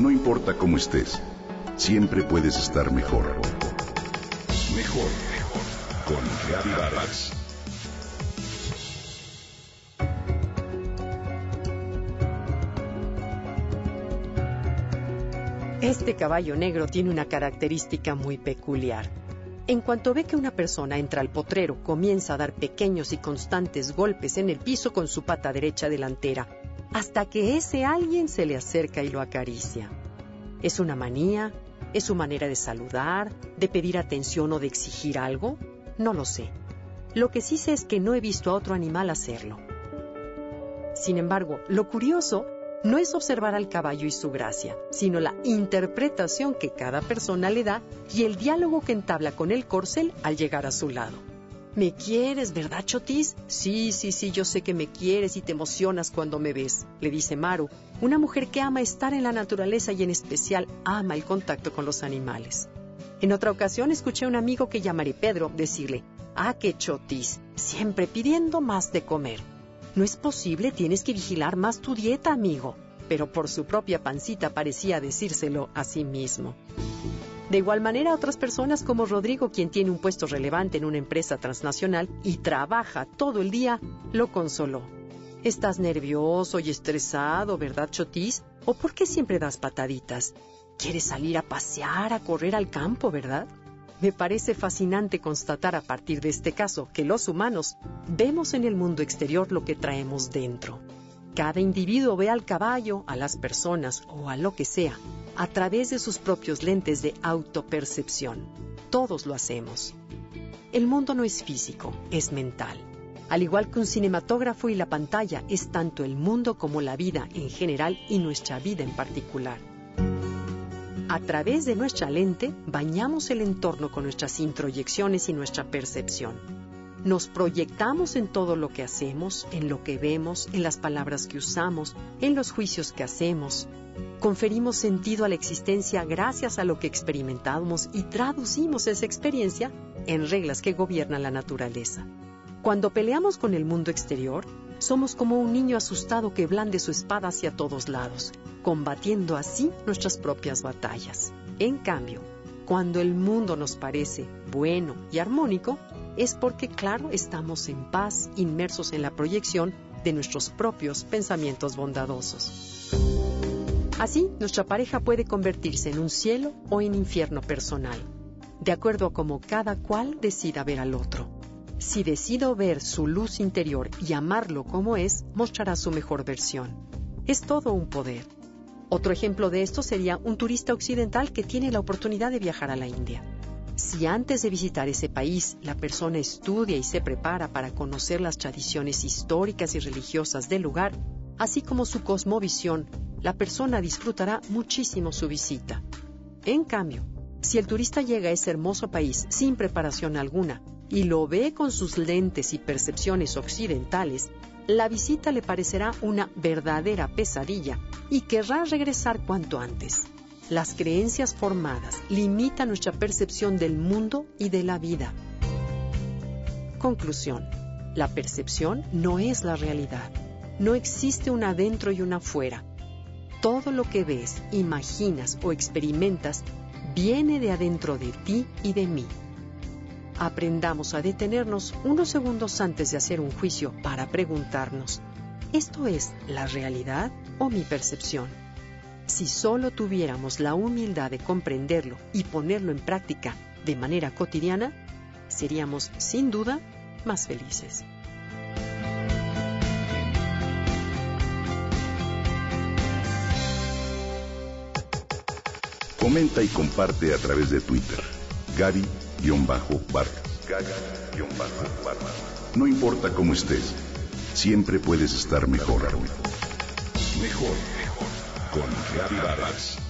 No importa cómo estés, siempre puedes estar mejor. Mejor, mejor. Con Reavivadas. Este caballo negro tiene una característica muy peculiar. En cuanto ve que una persona entra al potrero, comienza a dar pequeños y constantes golpes en el piso con su pata derecha delantera, hasta que ese alguien se le acerca y lo acaricia. ¿Es una manía? ¿Es su manera de saludar, de pedir atención o de exigir algo? No lo sé. Lo que sí sé es que no he visto a otro animal hacerlo. Sin embargo, lo curioso no es observar al caballo y su gracia, sino la interpretación que cada persona le da y el diálogo que entabla con el corcel al llegar a su lado. ¿Me quieres, verdad, Chotis? Sí, sí, sí, yo sé que me quieres y te emocionas cuando me ves, le dice Maru, una mujer que ama estar en la naturaleza y en especial ama el contacto con los animales. En otra ocasión escuché a un amigo que llamaré Pedro decirle, ah, qué Chotis, siempre pidiendo más de comer. No es posible, tienes que vigilar más tu dieta, amigo. Pero por su propia pancita parecía decírselo a sí mismo. De igual manera, otras personas como Rodrigo, quien tiene un puesto relevante en una empresa transnacional y trabaja todo el día, lo consoló. Estás nervioso y estresado, ¿verdad, Chotis? ¿O por qué siempre das pataditas? ¿Quieres salir a pasear, a correr al campo, verdad? Me parece fascinante constatar a partir de este caso que los humanos vemos en el mundo exterior lo que traemos dentro. Cada individuo ve al caballo, a las personas o a lo que sea a través de sus propios lentes de autopercepción. Todos lo hacemos. El mundo no es físico, es mental. Al igual que un cinematógrafo y la pantalla, es tanto el mundo como la vida en general y nuestra vida en particular. A través de nuestra lente bañamos el entorno con nuestras introyecciones y nuestra percepción. Nos proyectamos en todo lo que hacemos, en lo que vemos, en las palabras que usamos, en los juicios que hacemos. Conferimos sentido a la existencia gracias a lo que experimentamos y traducimos esa experiencia en reglas que gobiernan la naturaleza. Cuando peleamos con el mundo exterior, somos como un niño asustado que blande su espada hacia todos lados, combatiendo así nuestras propias batallas. En cambio, cuando el mundo nos parece bueno y armónico, es porque, claro, estamos en paz, inmersos en la proyección de nuestros propios pensamientos bondadosos. Así, nuestra pareja puede convertirse en un cielo o en infierno personal, de acuerdo a cómo cada cual decida ver al otro. Si decido ver su luz interior y amarlo como es, mostrará su mejor versión. Es todo un poder. Otro ejemplo de esto sería un turista occidental que tiene la oportunidad de viajar a la India. Si antes de visitar ese país la persona estudia y se prepara para conocer las tradiciones históricas y religiosas del lugar, así como su cosmovisión, la persona disfrutará muchísimo su visita. En cambio, si el turista llega a ese hermoso país sin preparación alguna y lo ve con sus lentes y percepciones occidentales, la visita le parecerá una verdadera pesadilla y querrá regresar cuanto antes. Las creencias formadas limitan nuestra percepción del mundo y de la vida. Conclusión. La percepción no es la realidad. No existe un adentro y un afuera. Todo lo que ves, imaginas o experimentas viene de adentro de ti y de mí aprendamos a detenernos unos segundos antes de hacer un juicio para preguntarnos, ¿esto es la realidad o mi percepción? Si solo tuviéramos la humildad de comprenderlo y ponerlo en práctica de manera cotidiana, seríamos sin duda más felices. Comenta y comparte a través de Twitter. Gaby Gaga-Barra. No importa cómo estés, siempre puedes estar mejor. Mejor, mejor. Con Gaby Vargas.